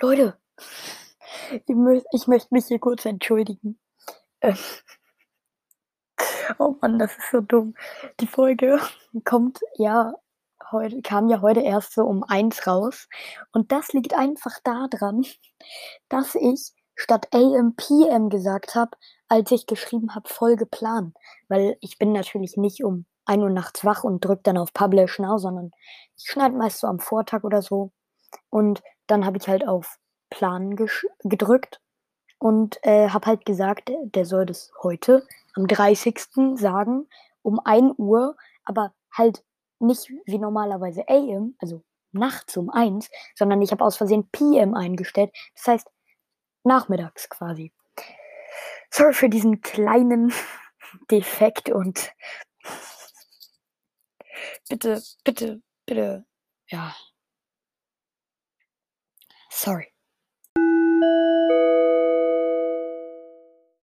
Leute, ich, mö ich möchte mich hier kurz entschuldigen. Äh, oh Mann, das ist so dumm. Die Folge kommt ja heute kam ja heute erst so um eins raus und das liegt einfach daran, dass ich statt AM PM gesagt habe, als ich geschrieben habe Folgeplan, weil ich bin natürlich nicht um ein Uhr nachts wach und drücke dann auf Publish Now, sondern ich schneide meist so am Vortag oder so und dann habe ich halt auf Plan gedrückt und äh, habe halt gesagt, der soll das heute am 30. sagen um 1 Uhr, aber halt nicht wie normalerweise AM, also nachts um 1, sondern ich habe aus Versehen PM eingestellt. Das heißt nachmittags quasi. Sorry für diesen kleinen Defekt und bitte, bitte, bitte, ja. Sorry.